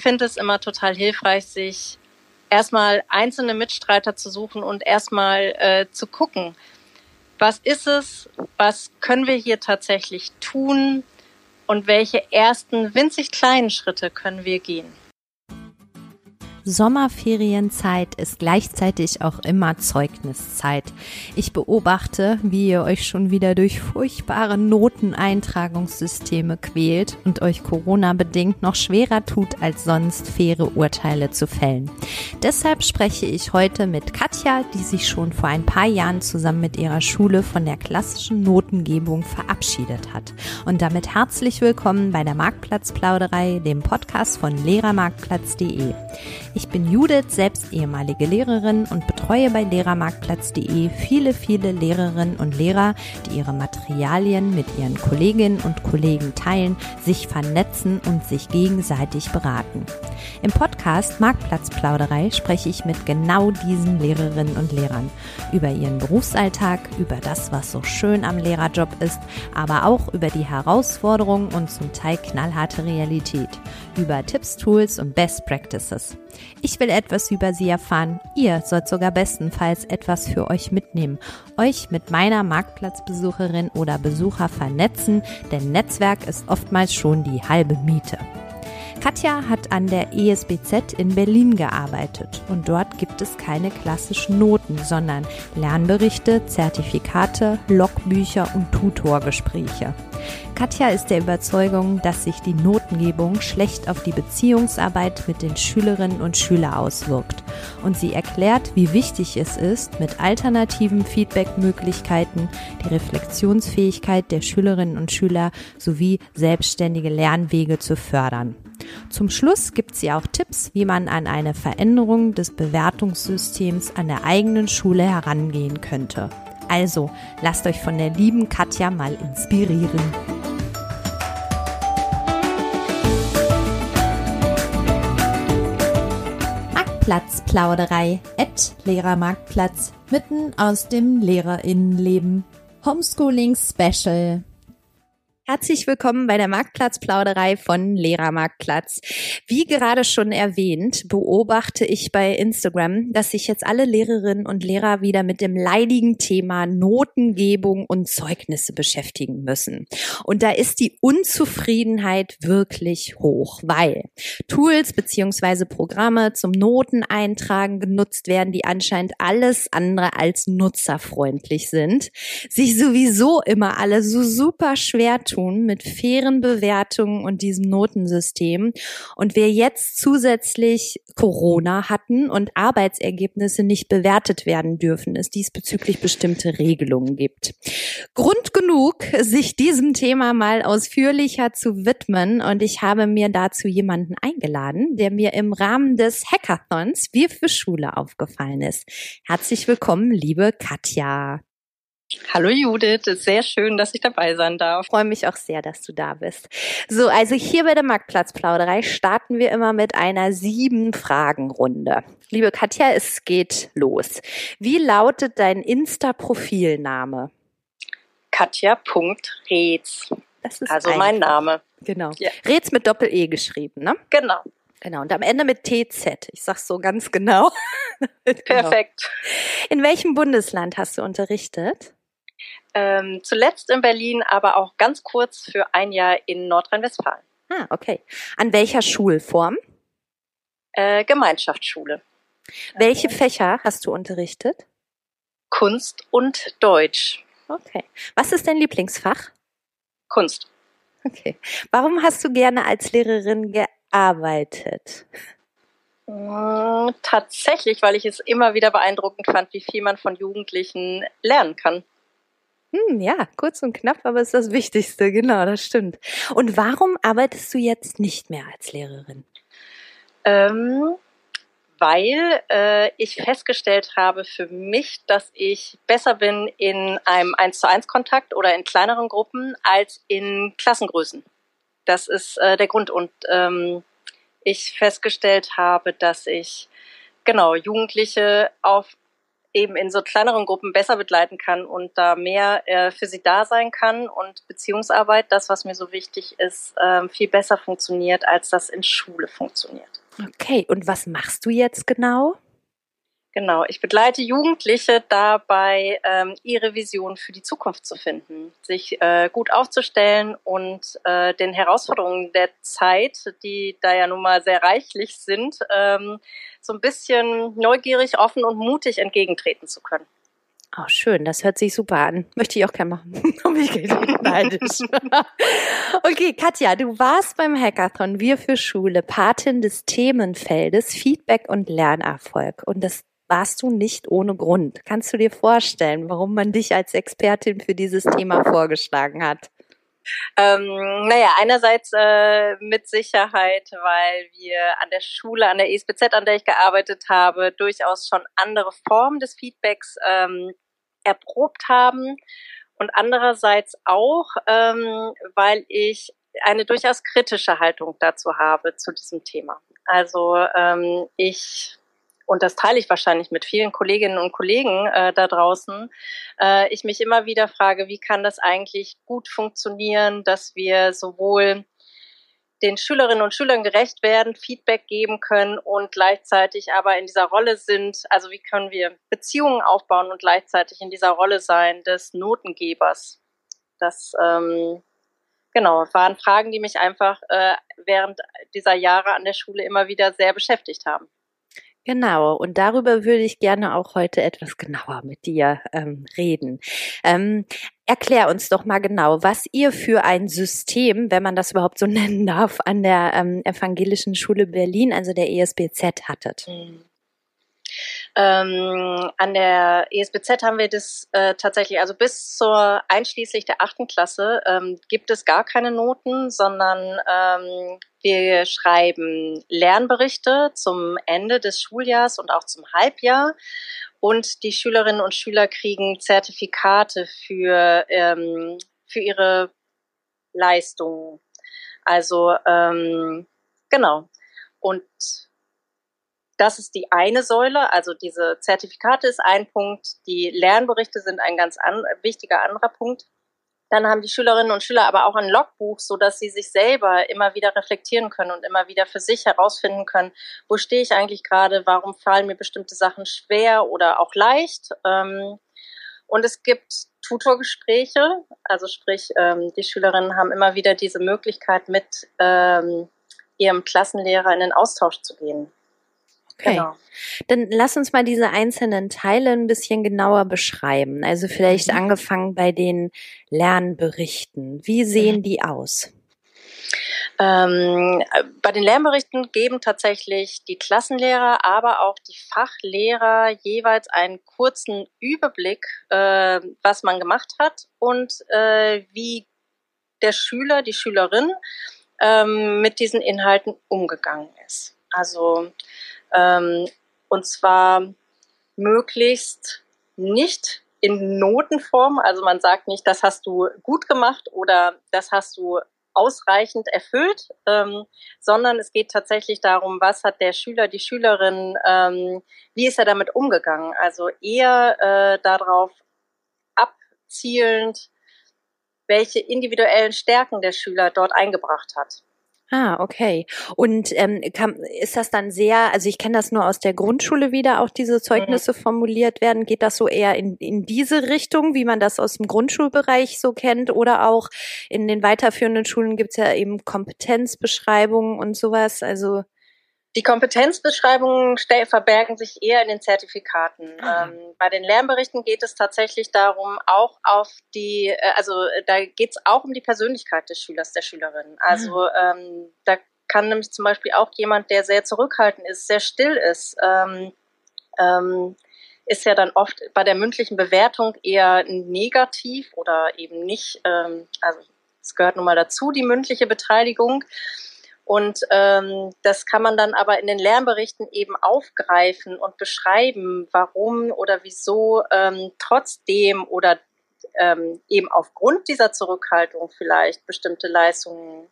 finde es immer total hilfreich, sich erstmal einzelne Mitstreiter zu suchen und erstmal äh, zu gucken, was ist es, was können wir hier tatsächlich tun und welche ersten winzig kleinen Schritte können wir gehen. Sommerferienzeit ist gleichzeitig auch immer Zeugniszeit. Ich beobachte, wie ihr euch schon wieder durch furchtbare Noteneintragungssysteme quält und euch Corona-bedingt noch schwerer tut, als sonst faire Urteile zu fällen. Deshalb spreche ich heute mit Katja, die sich schon vor ein paar Jahren zusammen mit ihrer Schule von der klassischen Notengebung verabschiedet hat. Und damit herzlich willkommen bei der Marktplatzplauderei, dem Podcast von lehrermarktplatz.de. Ich bin Judith, selbst ehemalige Lehrerin und betreue bei lehrermarktplatz.de viele, viele Lehrerinnen und Lehrer, die ihre Materialien mit ihren Kolleginnen und Kollegen teilen, sich vernetzen und sich gegenseitig beraten. Im Podcast Marktplatzplauderei spreche ich mit genau diesen Lehrerinnen und Lehrern über ihren Berufsalltag, über das, was so schön am Lehrerjob ist, aber auch über die Herausforderungen und zum Teil knallharte Realität, über Tipps, Tools und Best Practices. Ich will etwas über sie erfahren. Ihr sollt sogar bestenfalls etwas für euch mitnehmen. Euch mit meiner Marktplatzbesucherin oder Besucher vernetzen, denn Netzwerk ist oftmals schon die halbe Miete. Katja hat an der ESBZ in Berlin gearbeitet und dort gibt es keine klassischen Noten, sondern Lernberichte, Zertifikate, Logbücher und Tutorgespräche. Katja ist der Überzeugung, dass sich die Notengebung schlecht auf die Beziehungsarbeit mit den Schülerinnen und Schülern auswirkt. Und sie erklärt, wie wichtig es ist, mit alternativen Feedbackmöglichkeiten die Reflexionsfähigkeit der Schülerinnen und Schüler sowie selbstständige Lernwege zu fördern. Zum Schluss gibt sie auch Tipps, wie man an eine Veränderung des Bewertungssystems an der eigenen Schule herangehen könnte. Also, lasst euch von der lieben Katja mal inspirieren. Marktplatzplauderei, at Lehrermarktplatz, mitten aus dem Lehrerinnenleben. Homeschooling Special. Herzlich willkommen bei der Marktplatzplauderei von Lehrermarktplatz. Wie gerade schon erwähnt, beobachte ich bei Instagram, dass sich jetzt alle Lehrerinnen und Lehrer wieder mit dem leidigen Thema Notengebung und Zeugnisse beschäftigen müssen. Und da ist die Unzufriedenheit wirklich hoch, weil Tools beziehungsweise Programme zum Noteneintragen genutzt werden, die anscheinend alles andere als nutzerfreundlich sind, sich sowieso immer alle so super schwer tun tun mit fairen Bewertungen und diesem Notensystem. Und wir jetzt zusätzlich Corona hatten und Arbeitsergebnisse nicht bewertet werden dürfen, es diesbezüglich bestimmte Regelungen gibt. Grund genug, sich diesem Thema mal ausführlicher zu widmen. Und ich habe mir dazu jemanden eingeladen, der mir im Rahmen des Hackathons Wir für Schule aufgefallen ist. Herzlich willkommen, liebe Katja. Hallo Judith, ist sehr schön, dass ich dabei sein darf. Ich freue mich auch sehr, dass du da bist. So, also hier bei der Marktplatzplauderei starten wir immer mit einer sieben Fragen-Runde. Liebe Katja, es geht los. Wie lautet dein Insta-Profilname? Katja.Reetz. Das ist also mein Name. Genau. Ja. Reetz mit Doppel-E geschrieben, ne? Genau. Genau, und am Ende mit TZ. Ich sag's so ganz genau. genau. Perfekt. In welchem Bundesland hast du unterrichtet? Ähm, zuletzt in Berlin, aber auch ganz kurz für ein Jahr in Nordrhein-Westfalen. Ah, okay. An welcher Schulform? Äh, Gemeinschaftsschule. Welche Fächer hast du unterrichtet? Kunst und Deutsch. Okay. Was ist dein Lieblingsfach? Kunst. Okay. Warum hast du gerne als Lehrerin gearbeitet? Hm, tatsächlich, weil ich es immer wieder beeindruckend fand, wie viel man von Jugendlichen lernen kann. Hm, ja, kurz und knapp, aber ist das Wichtigste, genau, das stimmt. Und warum arbeitest du jetzt nicht mehr als Lehrerin? Ähm, weil äh, ich festgestellt habe für mich, dass ich besser bin in einem 1 zu 1 Kontakt oder in kleineren Gruppen als in Klassengrößen. Das ist äh, der Grund. Und ähm, ich festgestellt habe, dass ich genau Jugendliche auf eben in so kleineren Gruppen besser begleiten kann und da mehr äh, für sie da sein kann und Beziehungsarbeit, das, was mir so wichtig ist, äh, viel besser funktioniert, als das in Schule funktioniert. Okay, und was machst du jetzt genau? Genau, ich begleite Jugendliche dabei, ähm, ihre Vision für die Zukunft zu finden, sich äh, gut aufzustellen und äh, den Herausforderungen der Zeit, die da ja nun mal sehr reichlich sind, ähm, so ein bisschen neugierig, offen und mutig entgegentreten zu können. Oh, schön, das hört sich super an. Möchte ich auch gerne machen. okay, Katja, du warst beim Hackathon Wir für Schule Patin des Themenfeldes Feedback und Lernerfolg. Und das warst du nicht ohne Grund. Kannst du dir vorstellen, warum man dich als Expertin für dieses Thema vorgeschlagen hat? Ähm, naja, einerseits äh, mit Sicherheit, weil wir an der Schule, an der ESBZ, an der ich gearbeitet habe, durchaus schon andere Formen des Feedbacks ähm, erprobt haben. Und andererseits auch, ähm, weil ich eine durchaus kritische Haltung dazu habe zu diesem Thema. Also ähm, ich und das teile ich wahrscheinlich mit vielen Kolleginnen und Kollegen äh, da draußen, äh, ich mich immer wieder frage, wie kann das eigentlich gut funktionieren, dass wir sowohl den Schülerinnen und Schülern gerecht werden, Feedback geben können und gleichzeitig aber in dieser Rolle sind, also wie können wir Beziehungen aufbauen und gleichzeitig in dieser Rolle sein des Notengebers. Das ähm, genau waren Fragen, die mich einfach äh, während dieser Jahre an der Schule immer wieder sehr beschäftigt haben. Genau, und darüber würde ich gerne auch heute etwas genauer mit dir ähm, reden. Ähm, erklär uns doch mal genau, was ihr für ein System, wenn man das überhaupt so nennen darf, an der ähm, Evangelischen Schule Berlin, also der ESBZ, hattet. Mhm. Ähm, an der ESBZ haben wir das äh, tatsächlich, also bis zur einschließlich der achten Klasse ähm, gibt es gar keine Noten, sondern ähm, wir schreiben Lernberichte zum Ende des Schuljahrs und auch zum Halbjahr. Und die Schülerinnen und Schüler kriegen Zertifikate für, ähm, für ihre Leistungen. Also ähm, genau. Und das ist die eine Säule, also diese Zertifikate ist ein Punkt, die Lernberichte sind ein ganz an, wichtiger anderer Punkt. Dann haben die Schülerinnen und Schüler aber auch ein Logbuch, so dass sie sich selber immer wieder reflektieren können und immer wieder für sich herausfinden können, wo stehe ich eigentlich gerade, warum fallen mir bestimmte Sachen schwer oder auch leicht. Ähm, und es gibt Tutorgespräche, also sprich, ähm, die Schülerinnen haben immer wieder diese Möglichkeit, mit ähm, ihrem Klassenlehrer in den Austausch zu gehen. Okay. Genau. Dann lass uns mal diese einzelnen Teile ein bisschen genauer beschreiben. Also vielleicht mhm. angefangen bei den Lernberichten. Wie sehen mhm. die aus? Ähm, bei den Lernberichten geben tatsächlich die Klassenlehrer, aber auch die Fachlehrer jeweils einen kurzen Überblick, äh, was man gemacht hat und äh, wie der Schüler, die Schülerin ähm, mit diesen Inhalten umgegangen ist. Also ähm, und zwar möglichst nicht in Notenform. Also man sagt nicht, das hast du gut gemacht oder das hast du ausreichend erfüllt, ähm, sondern es geht tatsächlich darum, was hat der Schüler, die Schülerin, ähm, wie ist er damit umgegangen? Also eher äh, darauf abzielend, welche individuellen Stärken der Schüler dort eingebracht hat. Ah, okay. Und ähm, kann, ist das dann sehr, also ich kenne das nur aus der Grundschule wieder, auch diese Zeugnisse mhm. formuliert werden. Geht das so eher in, in diese Richtung, wie man das aus dem Grundschulbereich so kennt? Oder auch in den weiterführenden Schulen gibt's ja eben Kompetenzbeschreibungen und sowas. Also die Kompetenzbeschreibungen verbergen sich eher in den Zertifikaten. Ah. Ähm, bei den Lernberichten geht es tatsächlich darum, auch auf die, äh, also äh, da geht es auch um die Persönlichkeit des Schülers, der Schülerin. Also ah. ähm, da kann nämlich zum Beispiel auch jemand, der sehr zurückhaltend ist, sehr still ist, ähm, ähm, ist ja dann oft bei der mündlichen Bewertung eher negativ oder eben nicht, ähm, also es gehört nun mal dazu, die mündliche Beteiligung. Und ähm, das kann man dann aber in den Lernberichten eben aufgreifen und beschreiben, warum oder wieso ähm, trotzdem oder ähm, eben aufgrund dieser Zurückhaltung vielleicht bestimmte Leistungen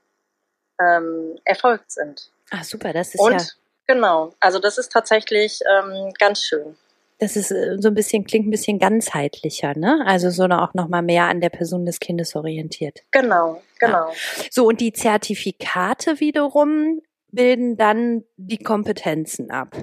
ähm, erfolgt sind. Ah, super, das ist und, ja. Genau, also das ist tatsächlich ähm, ganz schön. Das ist äh, so ein bisschen, klingt ein bisschen ganzheitlicher, ne? Also so auch nochmal mehr an der Person des Kindes orientiert. Genau, genau. Ja. So, und die Zertifikate wiederum bilden dann die Kompetenzen ab.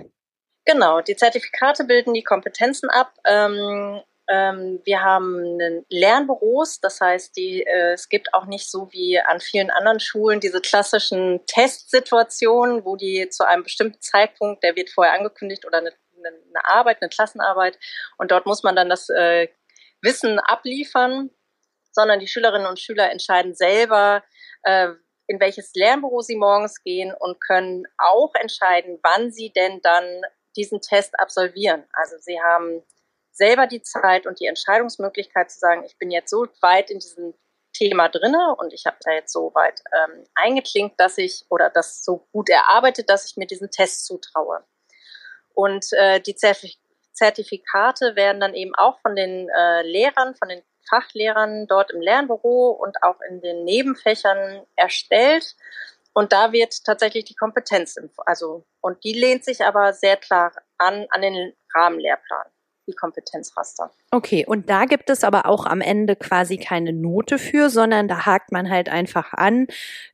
Genau, die Zertifikate bilden die Kompetenzen ab. Ähm, ähm, wir haben Lernbüros, das heißt, die, äh, es gibt auch nicht so wie an vielen anderen Schulen diese klassischen Testsituationen, wo die zu einem bestimmten Zeitpunkt, der wird vorher angekündigt oder eine, eine Arbeit, eine Klassenarbeit, und dort muss man dann das äh, Wissen abliefern, sondern die Schülerinnen und Schüler entscheiden selber, äh, in welches Lernbüro sie morgens gehen und können auch entscheiden, wann sie denn dann diesen Test absolvieren. Also sie haben selber die Zeit und die Entscheidungsmöglichkeit zu sagen, ich bin jetzt so weit in diesem Thema drinne und ich habe da jetzt so weit ähm, eingeklinkt, dass ich oder das so gut erarbeitet, dass ich mir diesen Test zutraue. Und äh, die Zertifikate werden dann eben auch von den äh, Lehrern, von den Fachlehrern dort im Lernbüro und auch in den Nebenfächern erstellt. Und da wird tatsächlich die Kompetenz, also, und die lehnt sich aber sehr klar an, an den Rahmenlehrplan die Kompetenzraster. Okay, und da gibt es aber auch am Ende quasi keine Note für, sondern da hakt man halt einfach an,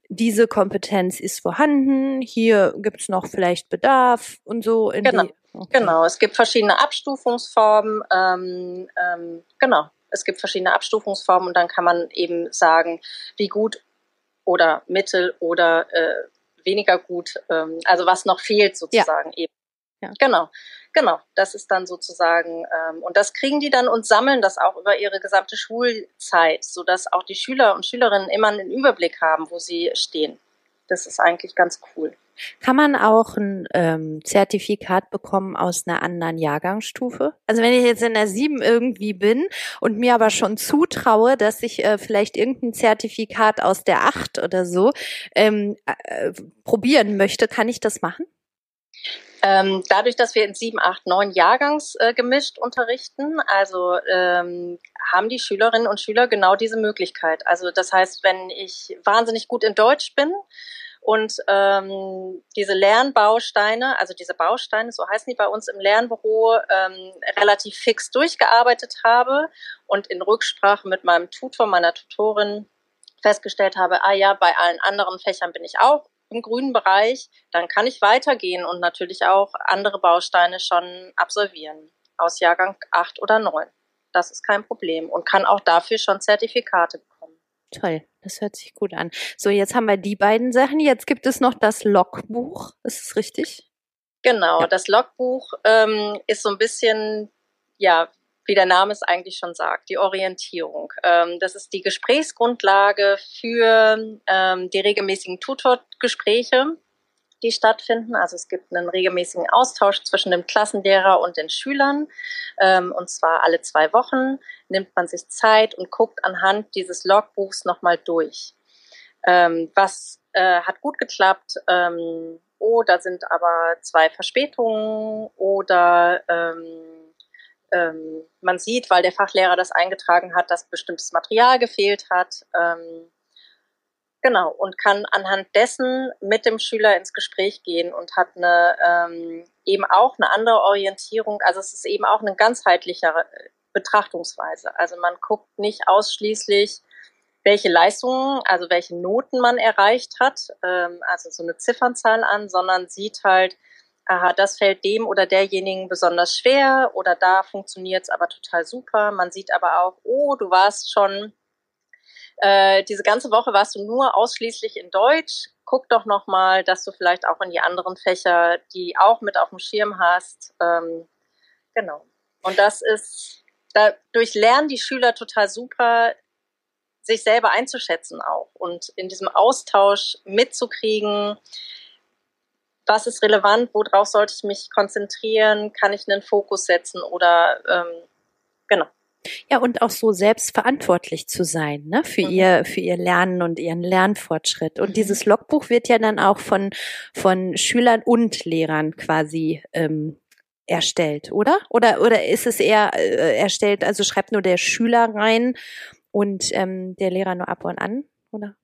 diese Kompetenz ist vorhanden, hier gibt es noch vielleicht Bedarf und so. genau, okay. genau. Es gibt verschiedene Abstufungsformen. Ähm, ähm, genau, es gibt verschiedene Abstufungsformen und dann kann man eben sagen, wie gut oder mittel oder äh, weniger gut, ähm, also was noch fehlt sozusagen ja. eben. Ja. Genau. Genau, das ist dann sozusagen, ähm, und das kriegen die dann und sammeln das auch über ihre gesamte Schulzeit, sodass auch die Schüler und Schülerinnen immer einen Überblick haben, wo sie stehen. Das ist eigentlich ganz cool. Kann man auch ein ähm, Zertifikat bekommen aus einer anderen Jahrgangsstufe? Also wenn ich jetzt in der sieben irgendwie bin und mir aber schon zutraue, dass ich äh, vielleicht irgendein Zertifikat aus der acht oder so ähm, äh, probieren möchte, kann ich das machen? Ähm, dadurch, dass wir in sieben, acht, neun Jahrgangs äh, gemischt unterrichten, also ähm, haben die Schülerinnen und Schüler genau diese Möglichkeit. Also das heißt, wenn ich wahnsinnig gut in Deutsch bin und ähm, diese Lernbausteine, also diese Bausteine, so heißen die bei uns im Lernbüro, ähm, relativ fix durchgearbeitet habe und in Rücksprache mit meinem Tutor, meiner Tutorin festgestellt habe, ah ja, bei allen anderen Fächern bin ich auch im grünen Bereich, dann kann ich weitergehen und natürlich auch andere Bausteine schon absolvieren aus Jahrgang 8 oder 9. Das ist kein Problem und kann auch dafür schon Zertifikate bekommen. Toll, das hört sich gut an. So, jetzt haben wir die beiden Sachen. Jetzt gibt es noch das Logbuch. Ist es richtig? Genau, ja. das Logbuch ähm, ist so ein bisschen, ja, wie der Name es eigentlich schon sagt, die Orientierung. Ähm, das ist die Gesprächsgrundlage für ähm, die regelmäßigen Tutorgespräche, die stattfinden. Also es gibt einen regelmäßigen Austausch zwischen dem Klassenlehrer und den Schülern. Ähm, und zwar alle zwei Wochen nimmt man sich Zeit und guckt anhand dieses Logbuchs nochmal durch. Ähm, was äh, hat gut geklappt? Ähm, oh, da sind aber zwei Verspätungen oder ähm, ähm, man sieht, weil der Fachlehrer das eingetragen hat, dass bestimmtes Material gefehlt hat. Ähm, genau, und kann anhand dessen mit dem Schüler ins Gespräch gehen und hat eine ähm, eben auch eine andere Orientierung. Also es ist eben auch eine ganzheitlichere Betrachtungsweise. Also man guckt nicht ausschließlich, welche Leistungen, also welche Noten man erreicht hat, ähm, also so eine Ziffernzahl an, sondern sieht halt, aha, das fällt dem oder derjenigen besonders schwer oder da funktioniert es aber total super. Man sieht aber auch, oh, du warst schon, äh, diese ganze Woche warst du nur ausschließlich in Deutsch. Guck doch nochmal, dass du vielleicht auch in die anderen Fächer, die auch mit auf dem Schirm hast. Ähm, genau. Und das ist, dadurch lernen die Schüler total super, sich selber einzuschätzen auch und in diesem Austausch mitzukriegen, was ist relevant, worauf sollte ich mich konzentrieren, kann ich einen Fokus setzen oder ähm, genau. Ja, und auch so selbstverantwortlich zu sein, ne, für mhm. ihr, für ihr Lernen und ihren Lernfortschritt. Und mhm. dieses Logbuch wird ja dann auch von, von Schülern und Lehrern quasi, ähm, erstellt, oder? Oder, oder ist es eher äh, erstellt, also schreibt nur der Schüler rein und ähm, der Lehrer nur ab und an, oder?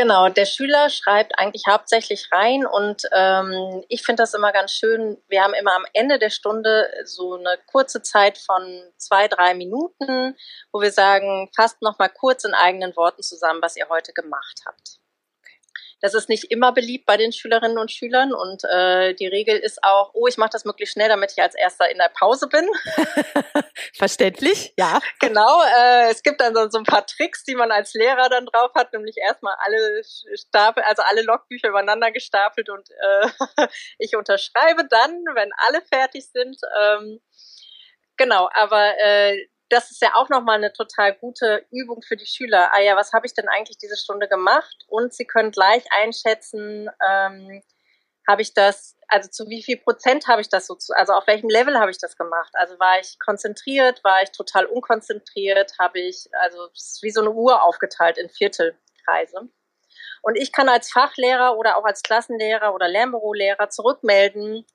Genau, der Schüler schreibt eigentlich hauptsächlich rein und ähm, ich finde das immer ganz schön. Wir haben immer am Ende der Stunde so eine kurze Zeit von zwei, drei Minuten, wo wir sagen, fasst noch mal kurz in eigenen Worten zusammen, was ihr heute gemacht habt. Das ist nicht immer beliebt bei den Schülerinnen und Schülern und äh, die Regel ist auch, oh, ich mache das möglichst schnell, damit ich als erster in der Pause bin. Verständlich, ja. Genau, äh, es gibt dann so, ein paar Tricks, die man als Lehrer dann drauf hat, nämlich erstmal alle Stapel, also alle Logbücher übereinander gestapelt und äh, ich unterschreibe dann, wenn alle fertig sind. Ähm, genau, aber äh, das ist ja auch nochmal eine total gute Übung für die Schüler. Ah ja, was habe ich denn eigentlich diese Stunde gemacht? Und sie können gleich einschätzen, ähm, habe ich das, also zu wie viel Prozent habe ich das so zu, also auf welchem Level habe ich das gemacht? Also war ich konzentriert, war ich total unkonzentriert, habe ich, also es ist wie so eine Uhr aufgeteilt in Viertelkreise. Und ich kann als Fachlehrer oder auch als Klassenlehrer oder Lernbürolehrer zurückmelden,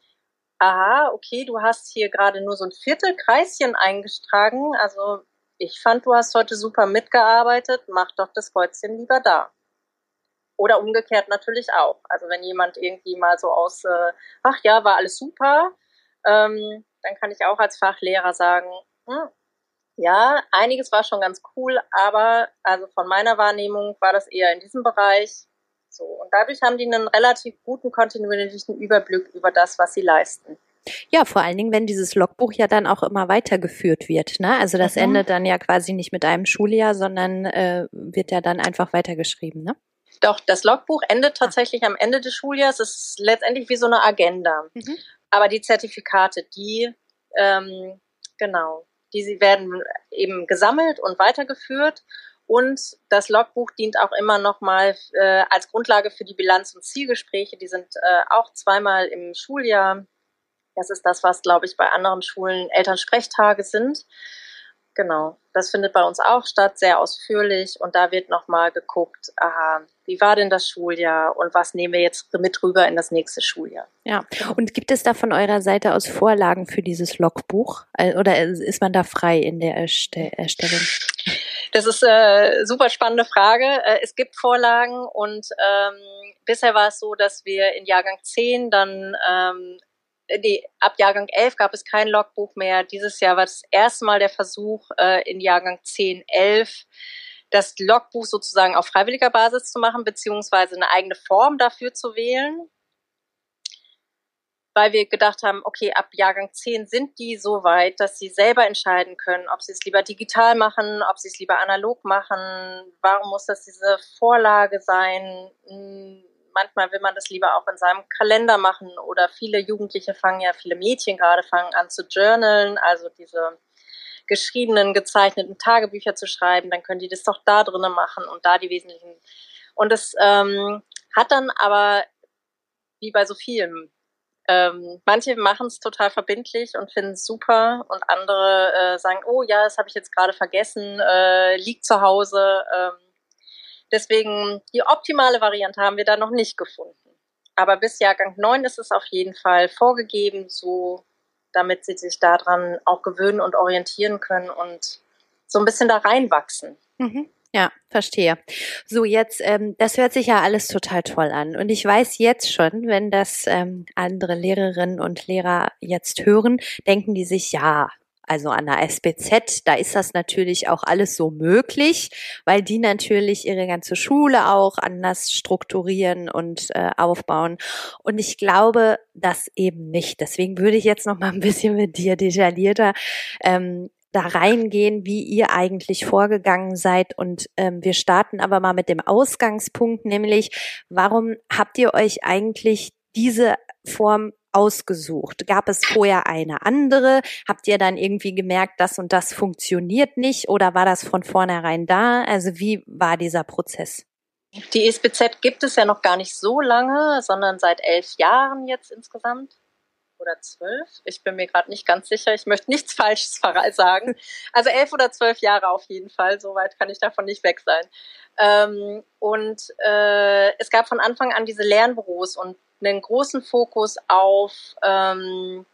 aha, okay, du hast hier gerade nur so ein Viertelkreischen eingetragen. Also ich fand, du hast heute super mitgearbeitet, mach doch das Kreuzchen lieber da. Oder umgekehrt natürlich auch. Also wenn jemand irgendwie mal so aus, äh, ach ja, war alles super, ähm, dann kann ich auch als Fachlehrer sagen, hm, ja, einiges war schon ganz cool, aber also von meiner Wahrnehmung war das eher in diesem Bereich so. Und dadurch haben die einen relativ guten kontinuierlichen Überblick über das, was sie leisten. Ja, vor allen Dingen, wenn dieses Logbuch ja dann auch immer weitergeführt wird. Ne? Also das mhm. endet dann ja quasi nicht mit einem Schuljahr, sondern äh, wird ja dann einfach weitergeschrieben. Ne? Doch, das Logbuch endet tatsächlich am Ende des Schuljahres. Es ist letztendlich wie so eine Agenda. Mhm. Aber die Zertifikate, die, ähm, genau, die werden eben gesammelt und weitergeführt. Und das Logbuch dient auch immer noch mal äh, als Grundlage für die Bilanz- und Zielgespräche. Die sind äh, auch zweimal im Schuljahr. Das ist das, was, glaube ich, bei anderen Schulen Elternsprechtage sind. Genau, das findet bei uns auch statt, sehr ausführlich. Und da wird nochmal geguckt, aha, wie war denn das Schuljahr und was nehmen wir jetzt mit rüber in das nächste Schuljahr. Ja, und gibt es da von eurer Seite aus Vorlagen für dieses Logbuch? Äh, oder ist man da frei in der Erstellung? Das ist eine äh, super spannende Frage. Äh, es gibt Vorlagen und ähm, bisher war es so, dass wir in Jahrgang 10 dann ähm, nee, ab Jahrgang 11 gab es kein Logbuch mehr. Dieses Jahr war das erste Mal der Versuch, äh, in Jahrgang 10, 11 das Logbuch sozusagen auf freiwilliger Basis zu machen, beziehungsweise eine eigene Form dafür zu wählen. Weil wir gedacht haben, okay, ab Jahrgang 10 sind die so weit, dass sie selber entscheiden können, ob sie es lieber digital machen, ob sie es lieber analog machen, warum muss das diese Vorlage sein, hm, manchmal will man das lieber auch in seinem Kalender machen oder viele Jugendliche fangen ja, viele Mädchen gerade fangen an zu journalen, also diese geschriebenen, gezeichneten Tagebücher zu schreiben, dann können die das doch da drinnen machen und da die wesentlichen. Und das ähm, hat dann aber, wie bei so vielen, ähm, manche machen es total verbindlich und finden es super und andere äh, sagen, oh ja, das habe ich jetzt gerade vergessen, äh, liegt zu Hause. Ähm, Deswegen die optimale Variante haben wir da noch nicht gefunden. Aber bis Jahrgang 9 ist es auf jeden Fall vorgegeben, so damit sie sich daran auch gewöhnen und orientieren können und so ein bisschen da reinwachsen. Mhm. Ja, verstehe. So, jetzt, ähm, das hört sich ja alles total toll an. Und ich weiß jetzt schon, wenn das ähm, andere Lehrerinnen und Lehrer jetzt hören, denken die sich, ja, also an der SBZ, da ist das natürlich auch alles so möglich, weil die natürlich ihre ganze Schule auch anders strukturieren und äh, aufbauen. Und ich glaube das eben nicht. Deswegen würde ich jetzt noch mal ein bisschen mit dir detaillierter ähm, da reingehen, wie ihr eigentlich vorgegangen seid. Und ähm, wir starten aber mal mit dem Ausgangspunkt, nämlich warum habt ihr euch eigentlich diese Form ausgesucht? Gab es vorher eine andere? Habt ihr dann irgendwie gemerkt, das und das funktioniert nicht oder war das von vornherein da? Also wie war dieser Prozess? Die SBZ gibt es ja noch gar nicht so lange, sondern seit elf Jahren jetzt insgesamt. Oder zwölf? Ich bin mir gerade nicht ganz sicher. Ich möchte nichts Falsches sagen. Also elf oder zwölf Jahre auf jeden Fall. Soweit kann ich davon nicht weg sein. Ähm, und äh, es gab von Anfang an diese Lernbüros und einen großen Fokus auf ähm,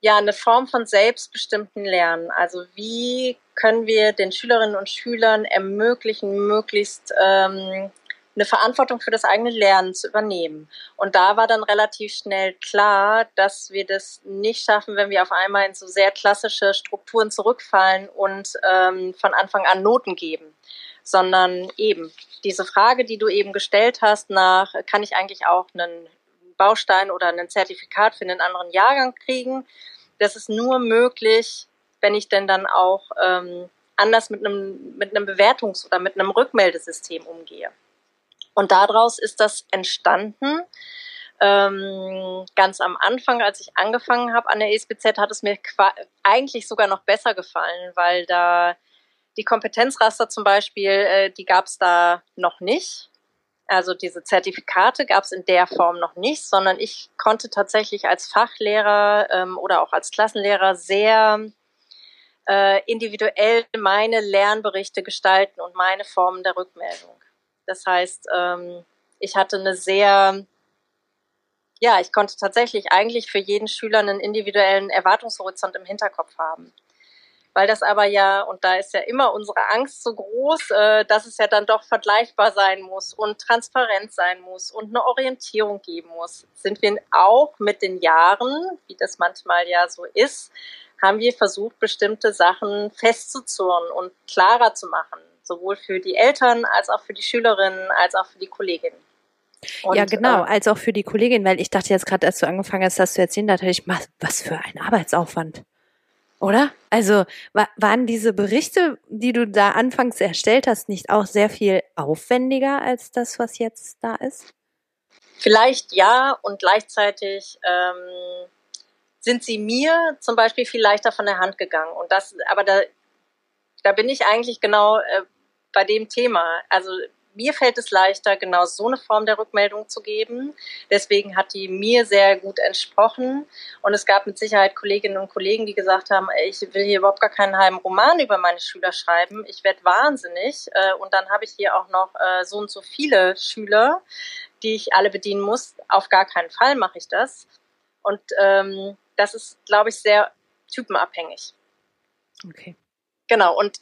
ja eine Form von selbstbestimmten Lernen. Also wie können wir den Schülerinnen und Schülern ermöglichen, möglichst ähm, eine Verantwortung für das eigene Lernen zu übernehmen. Und da war dann relativ schnell klar, dass wir das nicht schaffen, wenn wir auf einmal in so sehr klassische Strukturen zurückfallen und ähm, von Anfang an Noten geben, sondern eben diese Frage, die du eben gestellt hast, nach kann ich eigentlich auch einen Baustein oder ein Zertifikat für einen anderen Jahrgang kriegen, das ist nur möglich, wenn ich denn dann auch ähm, anders mit einem, mit einem Bewertungs- oder mit einem Rückmeldesystem umgehe. Und daraus ist das entstanden. Ähm, ganz am Anfang, als ich angefangen habe an der ESBZ, hat es mir eigentlich sogar noch besser gefallen, weil da die Kompetenzraster zum Beispiel, äh, die gab es da noch nicht. Also diese Zertifikate gab es in der Form noch nicht, sondern ich konnte tatsächlich als Fachlehrer ähm, oder auch als Klassenlehrer sehr äh, individuell meine Lernberichte gestalten und meine Formen der Rückmeldung. Das heißt, ähm, ich hatte eine sehr, ja, ich konnte tatsächlich eigentlich für jeden Schüler einen individuellen Erwartungshorizont im Hinterkopf haben. Weil das aber ja, und da ist ja immer unsere Angst so groß, äh, dass es ja dann doch vergleichbar sein muss und transparent sein muss und eine Orientierung geben muss, sind wir auch mit den Jahren, wie das manchmal ja so ist, haben wir versucht, bestimmte Sachen festzuzurren und klarer zu machen, sowohl für die Eltern als auch für die Schülerinnen als auch für die Kolleginnen. Und, ja, genau, äh, als auch für die Kollegin, weil ich dachte jetzt gerade, als du angefangen hast, das zu erzählen, da dachte ich, was für ein Arbeitsaufwand. Oder? Also waren diese Berichte, die du da anfangs erstellt hast, nicht auch sehr viel aufwendiger als das, was jetzt da ist? Vielleicht ja und gleichzeitig ähm, sind sie mir zum Beispiel viel leichter von der Hand gegangen. Und das, aber da, da bin ich eigentlich genau äh, bei dem Thema. Also mir fällt es leichter, genau so eine Form der Rückmeldung zu geben. Deswegen hat die mir sehr gut entsprochen. Und es gab mit Sicherheit Kolleginnen und Kollegen, die gesagt haben, ich will hier überhaupt gar keinen halben Roman über meine Schüler schreiben. Ich werde wahnsinnig. Äh, und dann habe ich hier auch noch äh, so und so viele Schüler, die ich alle bedienen muss. Auf gar keinen Fall mache ich das. Und ähm, das ist, glaube ich, sehr typenabhängig. Okay. Genau. Und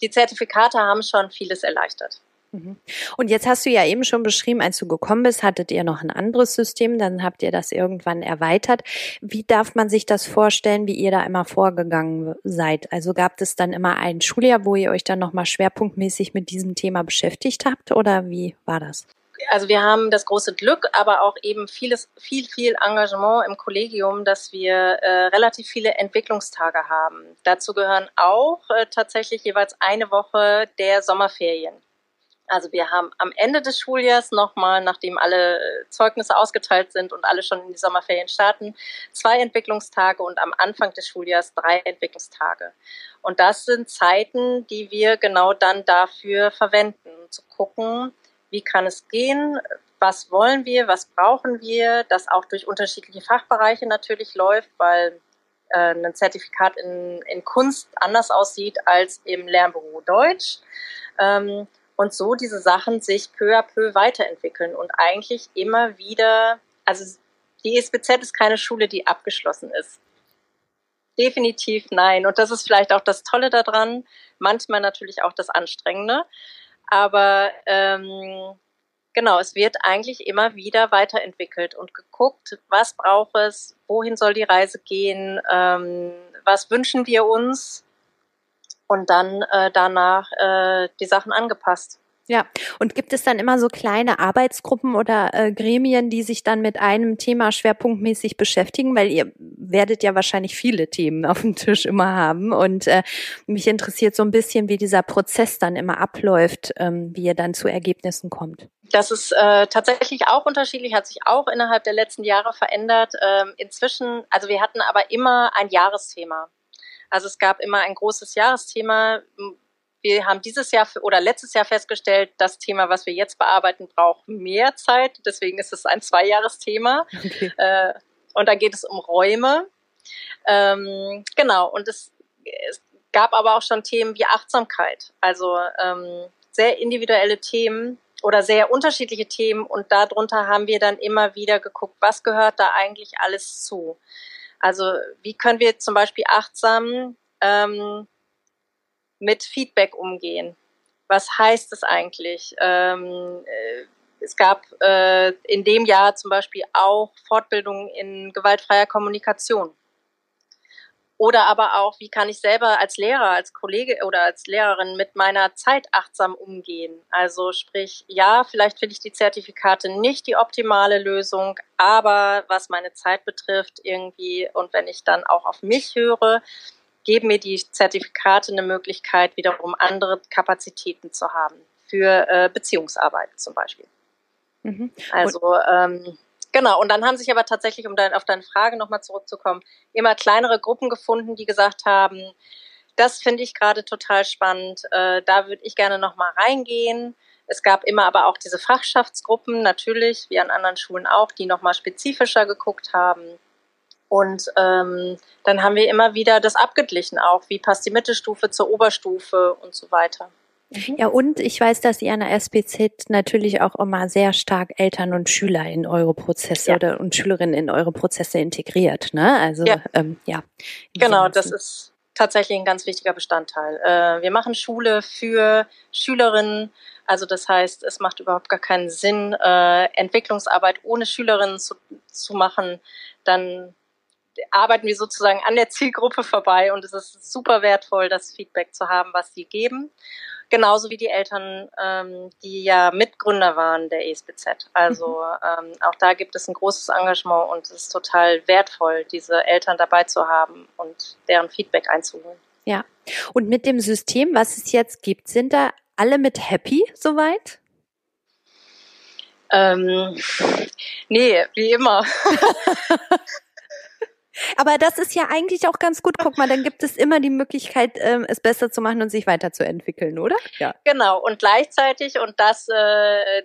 die Zertifikate haben schon vieles erleichtert. Mhm. Und jetzt hast du ja eben schon beschrieben, als du gekommen bist, hattet ihr noch ein anderes System, dann habt ihr das irgendwann erweitert. Wie darf man sich das vorstellen, wie ihr da immer vorgegangen seid? Also gab es dann immer ein Schuljahr, wo ihr euch dann nochmal schwerpunktmäßig mit diesem Thema beschäftigt habt oder wie war das? Also wir haben das große Glück, aber auch eben vieles, viel, viel Engagement im Kollegium, dass wir äh, relativ viele Entwicklungstage haben. Dazu gehören auch äh, tatsächlich jeweils eine Woche der Sommerferien. Also wir haben am Ende des Schuljahrs nochmal, nachdem alle äh, Zeugnisse ausgeteilt sind und alle schon in die Sommerferien starten, zwei Entwicklungstage und am Anfang des Schuljahrs drei Entwicklungstage. Und das sind Zeiten, die wir genau dann dafür verwenden, zu gucken, wie kann es gehen, was wollen wir, was brauchen wir, das auch durch unterschiedliche Fachbereiche natürlich läuft, weil äh, ein Zertifikat in, in Kunst anders aussieht als im Lernbüro Deutsch. Ähm, und so diese Sachen sich peu à peu weiterentwickeln und eigentlich immer wieder, also die ESBZ ist keine Schule, die abgeschlossen ist. Definitiv nein. Und das ist vielleicht auch das Tolle daran, manchmal natürlich auch das Anstrengende. Aber ähm, genau, es wird eigentlich immer wieder weiterentwickelt und geguckt, was braucht es, wohin soll die Reise gehen, ähm, was wünschen wir uns und dann äh, danach äh, die Sachen angepasst. Ja, und gibt es dann immer so kleine Arbeitsgruppen oder äh, Gremien, die sich dann mit einem Thema schwerpunktmäßig beschäftigen? Weil ihr werdet ja wahrscheinlich viele Themen auf dem Tisch immer haben. Und äh, mich interessiert so ein bisschen, wie dieser Prozess dann immer abläuft, ähm, wie ihr dann zu Ergebnissen kommt. Das ist äh, tatsächlich auch unterschiedlich, hat sich auch innerhalb der letzten Jahre verändert. Ähm, inzwischen, also wir hatten aber immer ein Jahresthema. Also es gab immer ein großes Jahresthema. Wir haben dieses Jahr oder letztes Jahr festgestellt, das Thema, was wir jetzt bearbeiten, braucht mehr Zeit. Deswegen ist es ein Zweijahresthema. Okay. Äh, und da geht es um Räume. Ähm, genau. Und es, es gab aber auch schon Themen wie Achtsamkeit. Also ähm, sehr individuelle Themen oder sehr unterschiedliche Themen. Und darunter haben wir dann immer wieder geguckt, was gehört da eigentlich alles zu. Also wie können wir zum Beispiel achtsam ähm, mit Feedback umgehen? Was heißt es eigentlich? Ähm, äh, es gab äh, in dem Jahr zum Beispiel auch Fortbildungen in gewaltfreier Kommunikation. Oder aber auch, wie kann ich selber als Lehrer, als Kollege oder als Lehrerin mit meiner Zeit achtsam umgehen? Also sprich, ja, vielleicht finde ich die Zertifikate nicht die optimale Lösung, aber was meine Zeit betrifft irgendwie und wenn ich dann auch auf mich höre, geben mir die Zertifikate eine Möglichkeit, wiederum andere Kapazitäten zu haben für äh, Beziehungsarbeit zum Beispiel. Mhm. Also ähm, Genau, und dann haben sich aber tatsächlich, um dein, auf deine Frage nochmal zurückzukommen, immer kleinere Gruppen gefunden, die gesagt haben, das finde ich gerade total spannend, äh, da würde ich gerne nochmal reingehen. Es gab immer aber auch diese Fachschaftsgruppen, natürlich, wie an anderen Schulen auch, die nochmal spezifischer geguckt haben. Und ähm, dann haben wir immer wieder das abgeglichen auch, wie passt die Mittelstufe zur Oberstufe und so weiter. Mhm. Ja, und ich weiß, dass ihr an der SPZ natürlich auch immer sehr stark Eltern und Schüler in eure Prozesse ja. oder und Schülerinnen in eure Prozesse integriert, ne? Also ja, ähm, ja genau, das ist tatsächlich ein ganz wichtiger Bestandteil. Äh, wir machen Schule für Schülerinnen. Also das heißt, es macht überhaupt gar keinen Sinn, äh, Entwicklungsarbeit ohne Schülerinnen zu, zu machen. Dann arbeiten wir sozusagen an der Zielgruppe vorbei und es ist super wertvoll, das Feedback zu haben, was sie geben genauso wie die Eltern, ähm, die ja Mitgründer waren der ESBZ. Also mhm. ähm, auch da gibt es ein großes Engagement und es ist total wertvoll, diese Eltern dabei zu haben und deren Feedback einzuholen. Ja. Und mit dem System, was es jetzt gibt, sind da alle mit happy soweit? Ähm, nee, wie immer. Aber das ist ja eigentlich auch ganz gut. Guck mal, dann gibt es immer die Möglichkeit, ähm, es besser zu machen und sich weiterzuentwickeln, oder? Ja. Genau. Und gleichzeitig, und das, äh,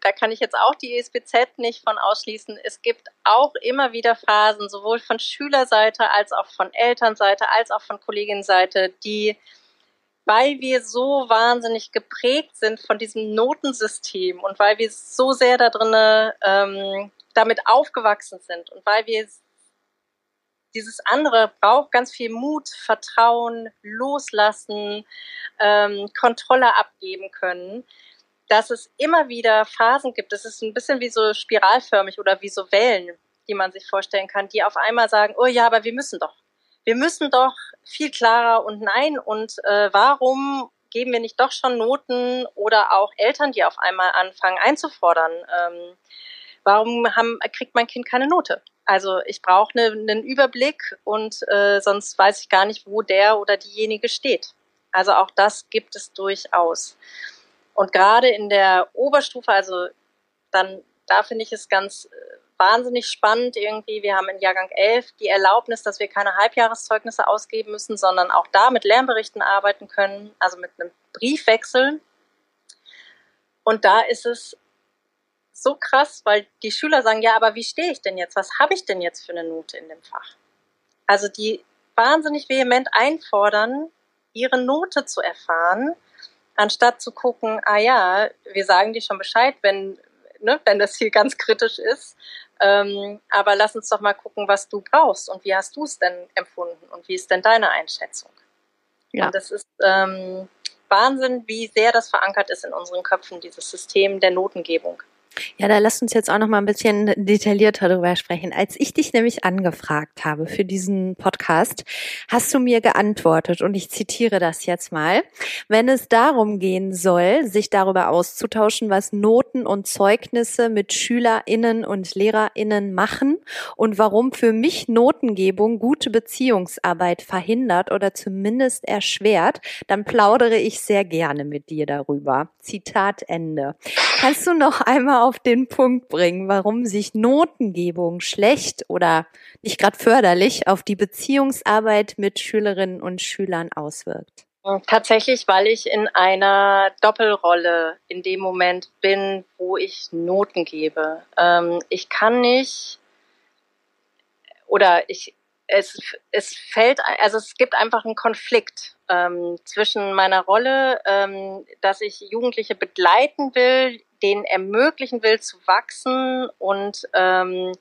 da kann ich jetzt auch die ESBZ nicht von ausschließen, es gibt auch immer wieder Phasen, sowohl von Schülerseite als auch von Elternseite, als auch von Kolleginnenseite, die weil wir so wahnsinnig geprägt sind von diesem Notensystem und weil wir so sehr da drinnen ähm, damit aufgewachsen sind und weil wir dieses andere braucht ganz viel Mut, Vertrauen, Loslassen, ähm, Kontrolle abgeben können, dass es immer wieder Phasen gibt. Es ist ein bisschen wie so spiralförmig oder wie so Wellen, die man sich vorstellen kann, die auf einmal sagen, oh ja, aber wir müssen doch. Wir müssen doch viel klarer und nein und äh, warum geben wir nicht doch schon Noten oder auch Eltern, die auf einmal anfangen einzufordern. Ähm, warum haben, kriegt mein Kind keine Note? Also ich brauche ne, einen Überblick und äh, sonst weiß ich gar nicht, wo der oder diejenige steht. Also auch das gibt es durchaus. Und gerade in der Oberstufe, also dann, da finde ich es ganz äh, wahnsinnig spannend irgendwie. Wir haben in Jahrgang 11 die Erlaubnis, dass wir keine Halbjahreszeugnisse ausgeben müssen, sondern auch da mit Lernberichten arbeiten können, also mit einem Briefwechsel. Und da ist es so krass, weil die Schüler sagen, ja, aber wie stehe ich denn jetzt? Was habe ich denn jetzt für eine Note in dem Fach? Also die wahnsinnig vehement einfordern, ihre Note zu erfahren, anstatt zu gucken, ah ja, wir sagen dir schon Bescheid, wenn, ne, wenn das hier ganz kritisch ist. Ähm, aber lass uns doch mal gucken, was du brauchst und wie hast du es denn empfunden und wie ist denn deine Einschätzung? Ja. Und das ist ähm, Wahnsinn, wie sehr das verankert ist in unseren Köpfen, dieses System der Notengebung. Ja, da lass uns jetzt auch noch mal ein bisschen detaillierter darüber sprechen. Als ich dich nämlich angefragt habe für diesen Podcast, hast du mir geantwortet und ich zitiere das jetzt mal. Wenn es darum gehen soll, sich darüber auszutauschen, was Noten und Zeugnisse mit SchülerInnen und LehrerInnen machen und warum für mich Notengebung gute Beziehungsarbeit verhindert oder zumindest erschwert, dann plaudere ich sehr gerne mit dir darüber. Zitat Ende. Kannst du noch einmal auf den Punkt bringen, warum sich Notengebung schlecht oder nicht gerade förderlich auf die Beziehungsarbeit mit Schülerinnen und Schülern auswirkt? Tatsächlich, weil ich in einer Doppelrolle in dem Moment bin, wo ich Noten gebe. Ähm, ich kann nicht oder ich es, es fällt, also es gibt einfach einen Konflikt ähm, zwischen meiner Rolle, ähm, dass ich Jugendliche begleiten will, denen ermöglichen will zu wachsen und ähm,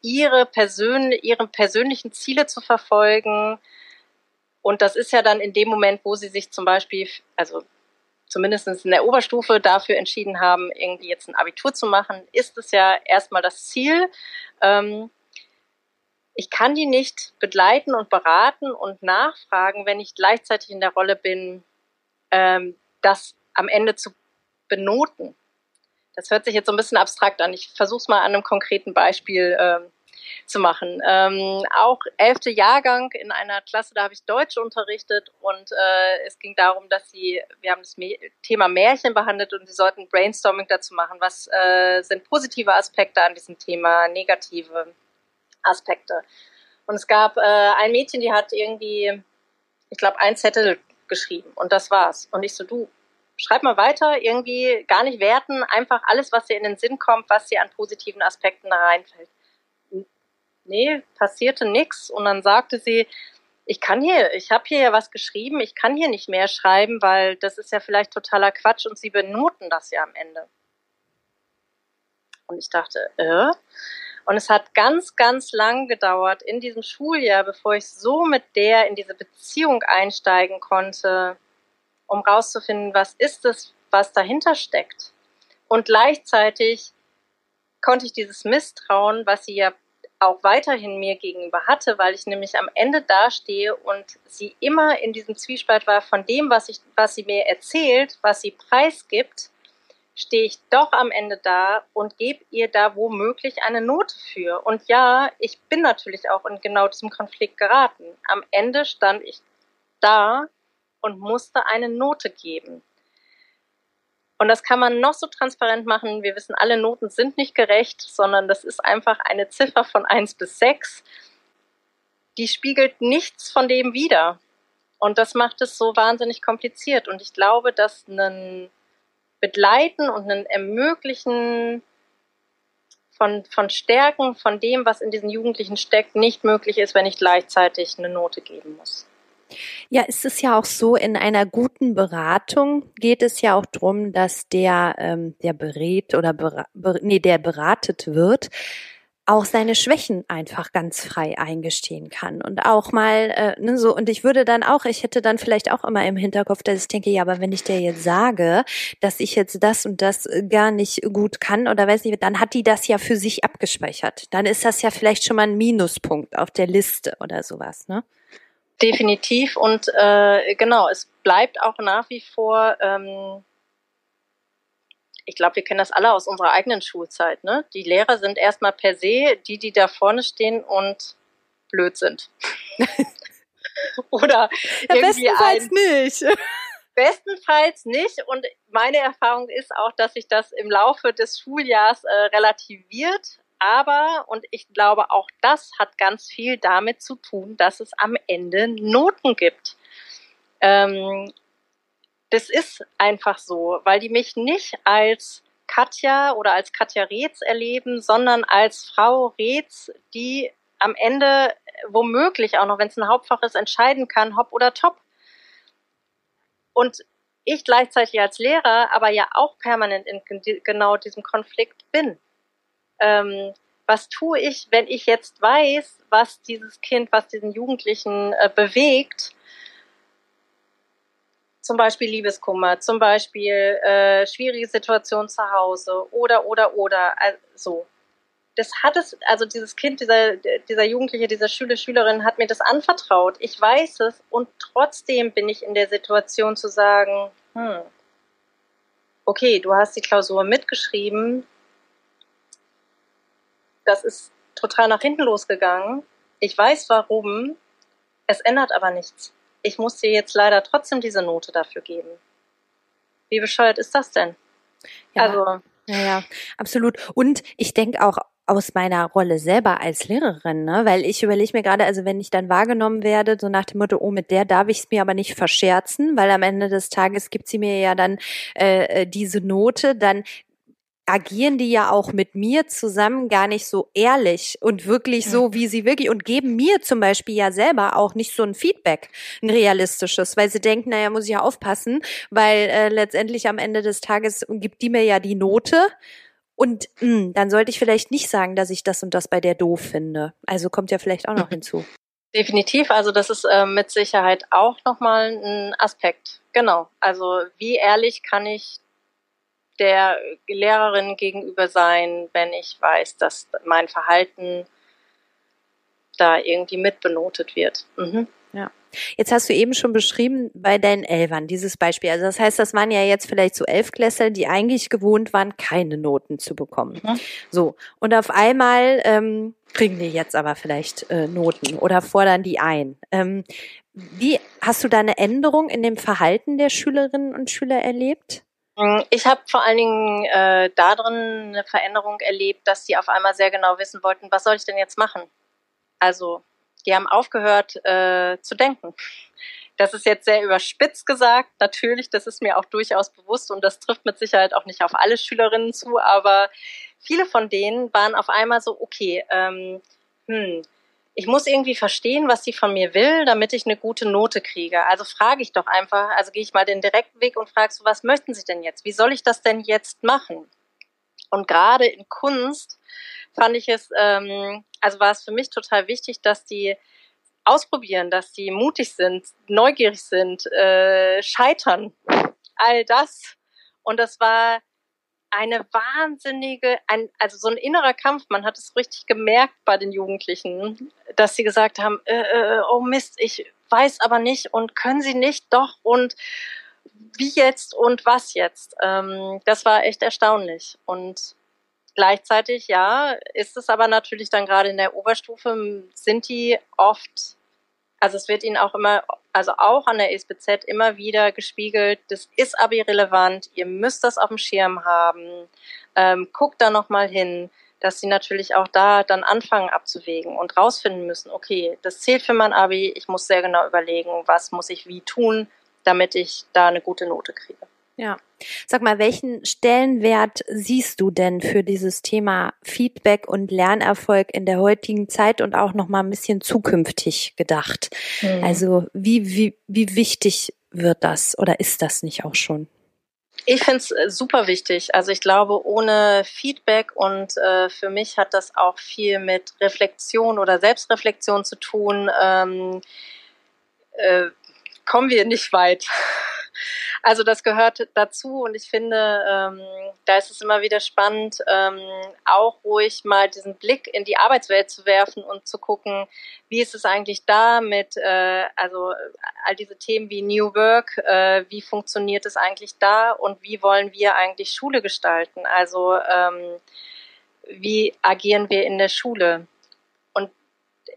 ihre, Persön ihre persönlichen Ziele zu verfolgen. Und das ist ja dann in dem Moment, wo sie sich zum Beispiel, also zumindest in der Oberstufe dafür entschieden haben, irgendwie jetzt ein Abitur zu machen, ist es ja erstmal das Ziel. Ähm, ich kann die nicht begleiten und beraten und nachfragen, wenn ich gleichzeitig in der Rolle bin, ähm, das am Ende zu benoten. Das hört sich jetzt so ein bisschen abstrakt an. Ich versuche es mal an einem konkreten Beispiel ähm, zu machen. Ähm, auch elfte Jahrgang in einer Klasse, da habe ich Deutsch unterrichtet und äh, es ging darum, dass sie, wir haben das Thema Märchen behandelt und sie sollten Brainstorming dazu machen. Was äh, sind positive Aspekte an diesem Thema, negative Aspekte? Und es gab äh, ein Mädchen, die hat irgendwie, ich glaube, ein Zettel geschrieben und das war's. Und ich so, du, schreib mal weiter, irgendwie gar nicht werten, einfach alles, was dir in den Sinn kommt, was dir an positiven Aspekten da reinfällt nee, passierte nichts. Und dann sagte sie, ich kann hier, ich habe hier ja was geschrieben, ich kann hier nicht mehr schreiben, weil das ist ja vielleicht totaler Quatsch und sie benoten das ja am Ende. Und ich dachte, äh? Und es hat ganz, ganz lang gedauert in diesem Schuljahr, bevor ich so mit der in diese Beziehung einsteigen konnte, um rauszufinden, was ist es, was dahinter steckt. Und gleichzeitig konnte ich dieses Misstrauen, was sie ja auch weiterhin mir gegenüber hatte, weil ich nämlich am Ende dastehe und sie immer in diesem Zwiespalt war von dem, was ich, was sie mir erzählt, was sie preisgibt, stehe ich doch am Ende da und gebe ihr da womöglich eine Note für. Und ja, ich bin natürlich auch in genau diesem Konflikt geraten. Am Ende stand ich da und musste eine Note geben. Und das kann man noch so transparent machen. Wir wissen, alle Noten sind nicht gerecht, sondern das ist einfach eine Ziffer von 1 bis 6. Die spiegelt nichts von dem wider. Und das macht es so wahnsinnig kompliziert. Und ich glaube, dass ein Begleiten und ein Ermöglichen von, von Stärken, von dem, was in diesen Jugendlichen steckt, nicht möglich ist, wenn ich gleichzeitig eine Note geben muss. Ja, es ist ja auch so, in einer guten Beratung geht es ja auch drum, dass der, ähm, der berät oder ber, nee, der beratet wird, auch seine Schwächen einfach ganz frei eingestehen kann und auch mal äh, ne, so und ich würde dann auch ich hätte dann vielleicht auch immer im Hinterkopf dass ich denke ja aber wenn ich dir jetzt sage dass ich jetzt das und das äh, gar nicht gut kann oder weiß nicht dann hat die das ja für sich abgespeichert. Dann ist das ja vielleicht schon mal ein Minuspunkt auf der Liste oder sowas ne? Definitiv und äh, genau, es bleibt auch nach wie vor, ähm, ich glaube, wir kennen das alle aus unserer eigenen Schulzeit. Ne? Die Lehrer sind erstmal per se die, die da vorne stehen und blöd sind. Oder ja, bestenfalls nicht. Bestenfalls nicht. Und meine Erfahrung ist auch, dass sich das im Laufe des Schuljahrs äh, relativiert. Aber, und ich glaube, auch das hat ganz viel damit zu tun, dass es am Ende Noten gibt. Ähm, das ist einfach so, weil die mich nicht als Katja oder als Katja Reetz erleben, sondern als Frau Reetz, die am Ende womöglich auch noch, wenn es ein Hauptfach ist, entscheiden kann, hopp oder top. Und ich gleichzeitig als Lehrer aber ja auch permanent in genau diesem Konflikt bin ähm, was tue ich, wenn ich jetzt weiß, was dieses Kind, was diesen Jugendlichen äh, bewegt, zum Beispiel Liebeskummer, zum Beispiel äh, schwierige Situation zu Hause oder oder oder also das hat es, also dieses Kind, dieser, dieser Jugendliche, dieser Schüler, Schülerin hat mir das anvertraut. Ich weiß es und trotzdem bin ich in der Situation zu sagen, hm, okay, du hast die Klausur mitgeschrieben, das ist total nach hinten losgegangen. Ich weiß warum. Es ändert aber nichts. Ich muss dir jetzt leider trotzdem diese Note dafür geben. Wie bescheuert ist das denn? Ja, also. Ja, ja, absolut. Und ich denke auch aus meiner Rolle selber als Lehrerin, ne? weil ich überlege mir gerade, also wenn ich dann wahrgenommen werde, so nach dem Motto, oh, mit der darf ich es mir aber nicht verscherzen, weil am Ende des Tages gibt sie mir ja dann äh, äh diese Note, dann agieren die ja auch mit mir zusammen gar nicht so ehrlich und wirklich so, wie sie wirklich und geben mir zum Beispiel ja selber auch nicht so ein Feedback, ein realistisches, weil sie denken, naja, muss ich ja aufpassen, weil äh, letztendlich am Ende des Tages gibt die mir ja die Note und mh, hm, dann sollte ich vielleicht nicht sagen, dass ich das und das bei der doof finde. Also kommt ja vielleicht auch noch hinzu. Definitiv, also das ist äh, mit Sicherheit auch nochmal ein Aspekt. Genau, also wie ehrlich kann ich der Lehrerin gegenüber sein, wenn ich weiß, dass mein Verhalten da irgendwie mitbenotet wird. Mhm. Ja. Jetzt hast du eben schon beschrieben bei deinen Elfern dieses Beispiel. Also das heißt, das waren ja jetzt vielleicht so Elfklässler, die eigentlich gewohnt waren, keine Noten zu bekommen. Mhm. So. Und auf einmal ähm, kriegen die jetzt aber vielleicht äh, Noten oder fordern die ein. Ähm, wie hast du da eine Änderung in dem Verhalten der Schülerinnen und Schüler erlebt? Mm, ich habe vor allen Dingen äh, darin eine Veränderung erlebt, dass sie auf einmal sehr genau wissen wollten, was soll ich denn jetzt machen? Also die haben aufgehört äh, zu denken. Das ist jetzt sehr überspitzt gesagt, natürlich, das ist mir auch durchaus bewusst und das trifft mit Sicherheit auch nicht auf alle Schülerinnen zu, aber viele von denen waren auf einmal so, okay, ähm, hm, ich muss irgendwie verstehen, was sie von mir will, damit ich eine gute Note kriege. Also frage ich doch einfach, also gehe ich mal den direkten Weg und frage so, was möchten Sie denn jetzt? Wie soll ich das denn jetzt machen? Und gerade in Kunst fand ich es, ähm, also war es für mich total wichtig, dass die ausprobieren, dass die mutig sind, neugierig sind, äh, scheitern, all das. Und das war eine wahnsinnige, ein, also so ein innerer Kampf. Man hat es richtig gemerkt bei den Jugendlichen, dass sie gesagt haben, äh, äh, oh Mist, ich weiß aber nicht und können sie nicht doch und wie jetzt und was jetzt. Ähm, das war echt erstaunlich. Und Gleichzeitig, ja, ist es aber natürlich dann gerade in der Oberstufe, sind die oft, also es wird ihnen auch immer, also auch an der ESBZ immer wieder gespiegelt, das ist aber irrelevant, ihr müsst das auf dem Schirm haben, ähm, guckt da nochmal hin, dass sie natürlich auch da dann anfangen abzuwägen und rausfinden müssen, okay, das zählt für mein Abi, ich muss sehr genau überlegen, was muss ich wie tun, damit ich da eine gute Note kriege. Ja. Sag mal, welchen Stellenwert siehst du denn für dieses Thema Feedback und Lernerfolg in der heutigen Zeit und auch noch mal ein bisschen zukünftig gedacht? Mhm. Also, wie, wie, wie wichtig wird das oder ist das nicht auch schon? Ich finde es äh, super wichtig. Also ich glaube, ohne Feedback und äh, für mich hat das auch viel mit Reflexion oder Selbstreflexion zu tun, ähm, äh, kommen wir nicht weit. Also das gehört dazu und ich finde, ähm, da ist es immer wieder spannend, ähm, auch ruhig mal diesen Blick in die Arbeitswelt zu werfen und zu gucken, wie ist es eigentlich da mit, äh, also all diese Themen wie New Work, äh, wie funktioniert es eigentlich da und wie wollen wir eigentlich Schule gestalten? Also ähm, wie agieren wir in der Schule? Und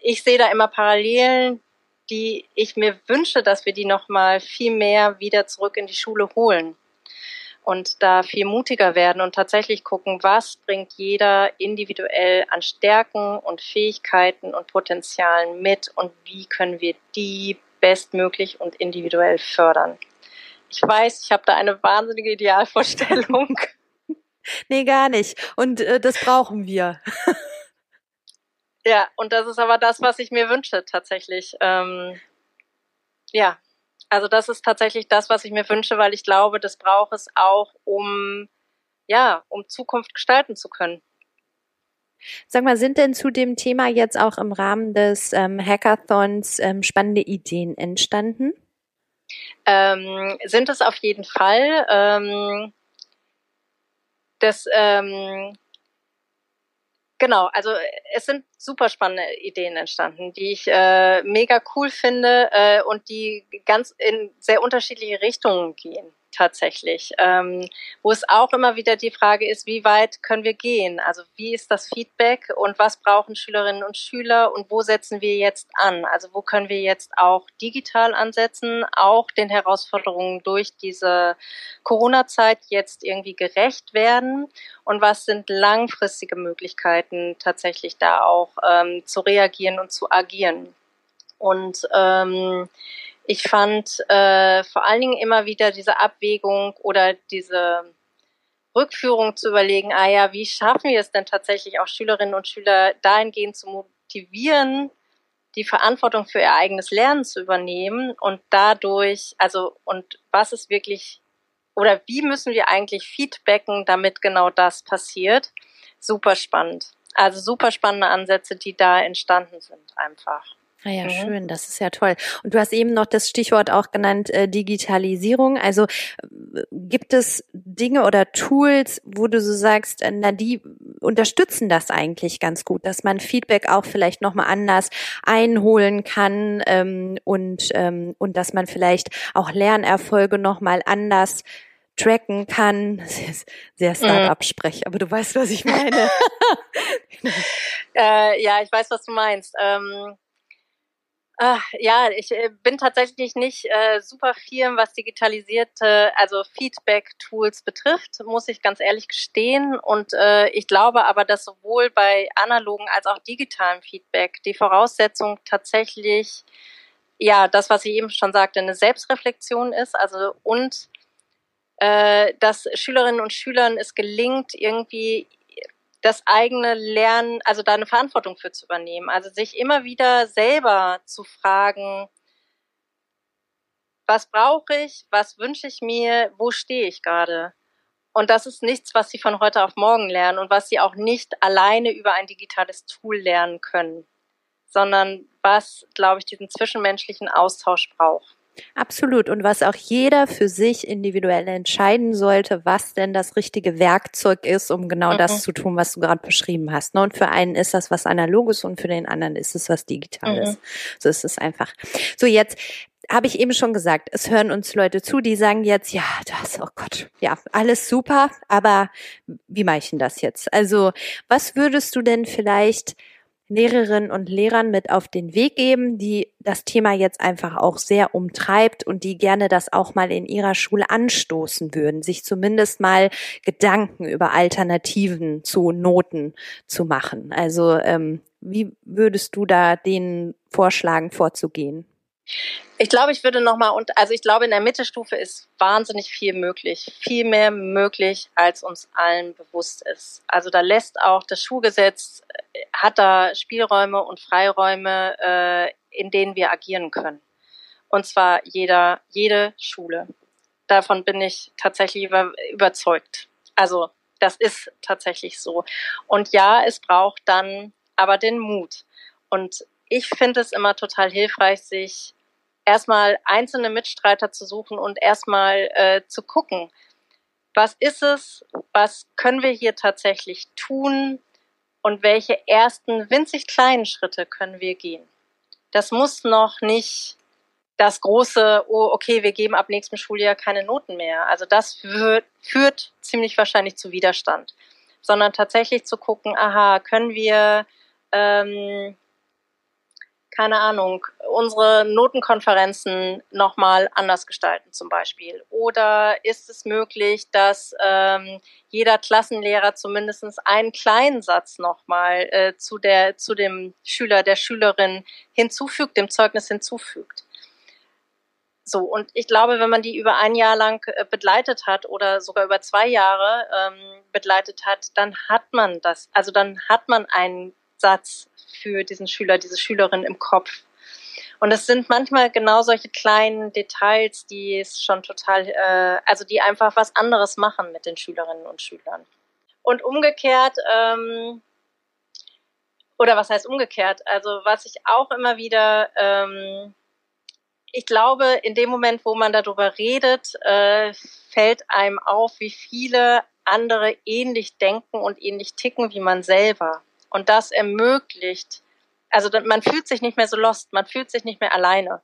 ich sehe da immer Parallelen, die ich mir wünsche, dass wir die noch mal viel mehr wieder zurück in die Schule holen und da viel mutiger werden und tatsächlich gucken, was bringt jeder individuell an Stärken und Fähigkeiten und Potenzialen mit und wie können wir die bestmöglich und individuell fördern. Ich weiß, ich habe da eine wahnsinnige Idealvorstellung. nee, gar nicht. Und äh, das brauchen wir. Ja, und das ist aber das, was ich mir wünsche tatsächlich. Ähm, ja, also das ist tatsächlich das, was ich mir wünsche, weil ich glaube, das braucht es auch, um ja, um Zukunft gestalten zu können. Sag mal, sind denn zu dem Thema jetzt auch im Rahmen des ähm, Hackathons ähm, spannende Ideen entstanden? Ähm, sind es auf jeden Fall. Ähm, das ähm, Genau, also es sind super spannende Ideen entstanden, die ich äh, mega cool finde äh, und die ganz in sehr unterschiedliche Richtungen gehen tatsächlich. Ähm, wo es auch immer wieder die Frage ist, wie weit können wir gehen? Also wie ist das Feedback und was brauchen Schülerinnen und Schüler und wo setzen wir jetzt an? Also wo können wir jetzt auch digital ansetzen, auch den Herausforderungen durch diese Corona-Zeit jetzt irgendwie gerecht werden? Und was sind langfristige Möglichkeiten, tatsächlich da auch ähm, zu reagieren und zu agieren? Und ähm, ich fand äh, vor allen Dingen immer wieder diese Abwägung oder diese Rückführung zu überlegen, ah ja, wie schaffen wir es denn tatsächlich auch Schülerinnen und Schüler dahingehend zu motivieren, die Verantwortung für ihr eigenes Lernen zu übernehmen und dadurch, also und was ist wirklich oder wie müssen wir eigentlich feedbacken, damit genau das passiert? Super spannend. Also super spannende Ansätze, die da entstanden sind einfach. Ah ja, mhm. schön, das ist ja toll. Und du hast eben noch das Stichwort auch genannt, äh, Digitalisierung. Also äh, gibt es Dinge oder Tools, wo du so sagst, äh, na, die unterstützen das eigentlich ganz gut, dass man Feedback auch vielleicht nochmal anders einholen kann ähm, und, ähm, und dass man vielleicht auch Lernerfolge nochmal anders tracken kann. Das ist sehr mhm. Start-up-Sprech, aber du weißt, was ich meine. äh, ja, ich weiß, was du meinst. Ähm Ach, ja, ich äh, bin tatsächlich nicht äh, super firm, was digitalisierte, also Feedback-Tools betrifft, muss ich ganz ehrlich gestehen. Und äh, ich glaube aber, dass sowohl bei analogen als auch digitalem Feedback die Voraussetzung tatsächlich, ja, das, was ich eben schon sagte, eine Selbstreflexion ist, also und äh, dass Schülerinnen und Schülern es gelingt, irgendwie das eigene Lernen, also da eine Verantwortung für zu übernehmen. Also sich immer wieder selber zu fragen, was brauche ich, was wünsche ich mir, wo stehe ich gerade? Und das ist nichts, was sie von heute auf morgen lernen und was sie auch nicht alleine über ein digitales Tool lernen können, sondern was, glaube ich, diesen zwischenmenschlichen Austausch braucht. Absolut. Und was auch jeder für sich individuell entscheiden sollte, was denn das richtige Werkzeug ist, um genau mhm. das zu tun, was du gerade beschrieben hast. Ne? Und für einen ist das was Analoges und für den anderen ist es was Digitales. Mhm. So ist es einfach. So, jetzt habe ich eben schon gesagt, es hören uns Leute zu, die sagen jetzt, ja, das, oh Gott, ja, alles super, aber wie mache ich denn das jetzt? Also, was würdest du denn vielleicht Lehrerinnen und Lehrern mit auf den Weg geben, die das Thema jetzt einfach auch sehr umtreibt und die gerne das auch mal in ihrer Schule anstoßen würden, sich zumindest mal Gedanken über Alternativen zu Noten zu machen. Also ähm, wie würdest du da denen vorschlagen, vorzugehen? Ich glaube, ich würde nochmal, und also ich glaube, in der Mittelstufe ist wahnsinnig viel möglich, viel mehr möglich, als uns allen bewusst ist. Also da lässt auch das Schulgesetz, äh, hat da Spielräume und Freiräume, äh, in denen wir agieren können. Und zwar jeder, jede Schule. Davon bin ich tatsächlich über, überzeugt. Also das ist tatsächlich so. Und ja, es braucht dann aber den Mut. Und ich finde es immer total hilfreich, sich erstmal einzelne Mitstreiter zu suchen und erstmal äh, zu gucken, was ist es, was können wir hier tatsächlich tun und welche ersten winzig kleinen Schritte können wir gehen. Das muss noch nicht das große, oh, okay, wir geben ab nächstem Schuljahr keine Noten mehr. Also das führt, führt ziemlich wahrscheinlich zu Widerstand, sondern tatsächlich zu gucken, aha, können wir ähm, keine Ahnung, unsere Notenkonferenzen nochmal anders gestalten zum Beispiel? Oder ist es möglich, dass ähm, jeder Klassenlehrer zumindest einen kleinen Satz nochmal äh, zu, der, zu dem Schüler, der Schülerin hinzufügt, dem Zeugnis hinzufügt? So, und ich glaube, wenn man die über ein Jahr lang äh, begleitet hat oder sogar über zwei Jahre ähm, begleitet hat, dann hat man das, also dann hat man einen Satz für diesen Schüler, diese Schülerin im Kopf. Und es sind manchmal genau solche kleinen Details, die es schon total, äh, also die einfach was anderes machen mit den Schülerinnen und Schülern. Und umgekehrt, ähm, oder was heißt umgekehrt? Also was ich auch immer wieder, ähm, ich glaube, in dem Moment, wo man darüber redet, äh, fällt einem auf, wie viele andere ähnlich denken und ähnlich ticken wie man selber. Und das ermöglicht, also man fühlt sich nicht mehr so lost, man fühlt sich nicht mehr alleine.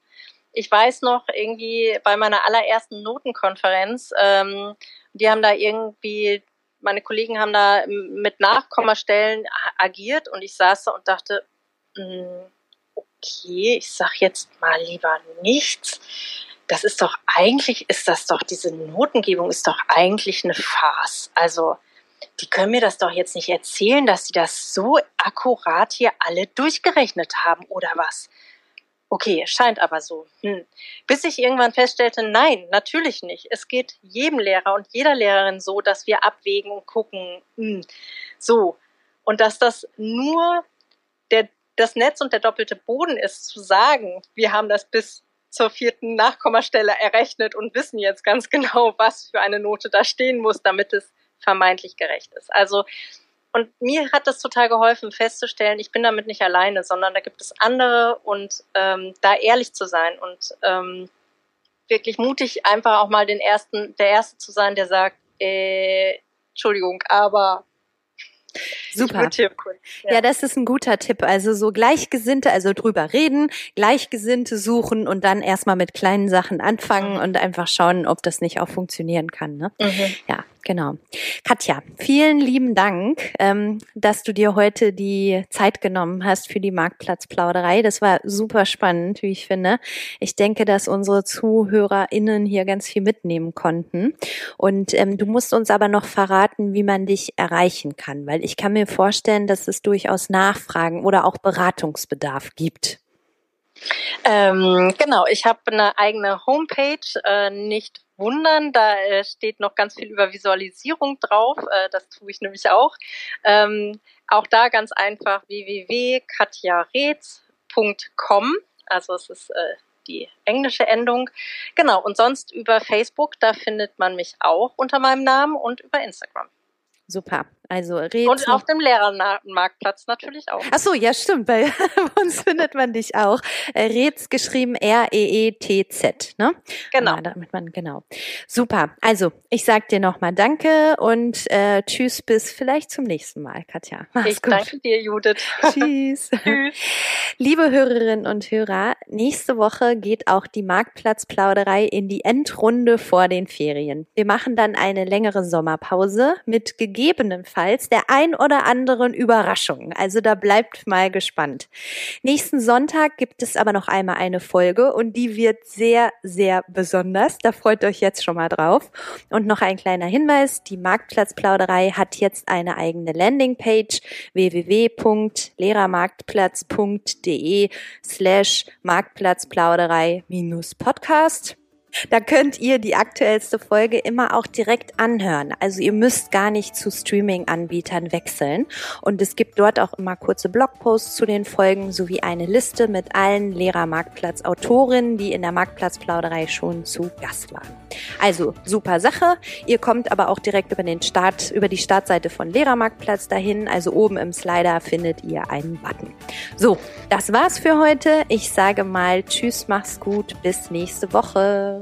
Ich weiß noch irgendwie bei meiner allerersten Notenkonferenz, ähm, die haben da irgendwie, meine Kollegen haben da mit Nachkommastellen agiert und ich saß da und dachte, mh, hm, okay, ich sag jetzt mal lieber nichts. Das ist doch eigentlich, ist das doch, diese Notengebung ist doch eigentlich eine Farce. Also, die können mir das doch jetzt nicht erzählen, dass sie das so akkurat hier alle durchgerechnet haben oder was? Okay, scheint aber so. Hm. Bis ich irgendwann feststellte, nein, natürlich nicht. Es geht jedem Lehrer und jeder Lehrerin so, dass wir abwägen und gucken, hm, so. Und dass das nur der, das Netz und der doppelte Boden ist, zu sagen, wir haben das bis zur vierten Nachkommastelle errechnet und wissen jetzt ganz genau, was für eine Note da stehen muss, damit es vermeintlich gerecht ist. Also und mir hat das total geholfen, festzustellen, ich bin damit nicht alleine, sondern da gibt es andere und ähm, da ehrlich zu sein und ähm, wirklich mutig, einfach auch mal den ersten, der Erste zu sein, der sagt, äh, Entschuldigung, aber Super. Ja. ja. das ist ein guter Tipp. Also so Gleichgesinnte, also drüber reden, Gleichgesinnte suchen und dann erstmal mit kleinen Sachen anfangen mhm. und einfach schauen, ob das nicht auch funktionieren kann. Ne? Mhm. Ja, Genau. Katja, vielen lieben Dank, ähm, dass du dir heute die Zeit genommen hast für die Marktplatzplauderei. Das war super spannend, wie ich finde. Ich denke, dass unsere ZuhörerInnen hier ganz viel mitnehmen konnten. Und ähm, du musst uns aber noch verraten, wie man dich erreichen kann, weil ich kann mir vorstellen, dass es durchaus Nachfragen oder auch Beratungsbedarf gibt. Ähm, genau, ich habe eine eigene Homepage, äh, nicht wundern, da äh, steht noch ganz viel über Visualisierung drauf, äh, das tue ich nämlich auch. Ähm, auch da ganz einfach www.katjarez.com, also es ist äh, die englische Endung. Genau, und sonst über Facebook, da findet man mich auch unter meinem Namen und über Instagram. Super. Also Reds Und auf dem Lehrermarktplatz natürlich auch. Ach so, ja stimmt, bei uns findet man dich auch. Äh, Reds geschrieben R-E-E-T-Z, ne? Genau. Ja, damit man, genau. Super. Also, ich sag dir nochmal Danke und äh, tschüss bis vielleicht zum nächsten Mal, Katja. Mach's ich gut. danke dir, Judith. Tschüss. tschüss. Liebe Hörerinnen und Hörer, nächste Woche geht auch die Marktplatzplauderei in die Endrunde vor den Ferien. Wir machen dann eine längere Sommerpause mit gegebenenfalls gegebenenfalls der ein oder anderen Überraschung. Also da bleibt mal gespannt. Nächsten Sonntag gibt es aber noch einmal eine Folge und die wird sehr, sehr besonders. Da freut euch jetzt schon mal drauf. Und noch ein kleiner Hinweis. Die Marktplatzplauderei hat jetzt eine eigene Landingpage www.lehrermarktplatz.de slash Marktplatzplauderei minus Podcast. Da könnt ihr die aktuellste Folge immer auch direkt anhören. Also ihr müsst gar nicht zu Streaming-Anbietern wechseln. Und es gibt dort auch immer kurze Blogposts zu den Folgen sowie eine Liste mit allen Lehrer-Marktplatz-Autorinnen, die in der Marktplatzplauderei schon zu Gast waren. Also super Sache. Ihr kommt aber auch direkt über den Start, über die Startseite von Lehrermarktplatz dahin. Also oben im Slider findet ihr einen Button. So, das war's für heute. Ich sage mal Tschüss, mach's gut, bis nächste Woche.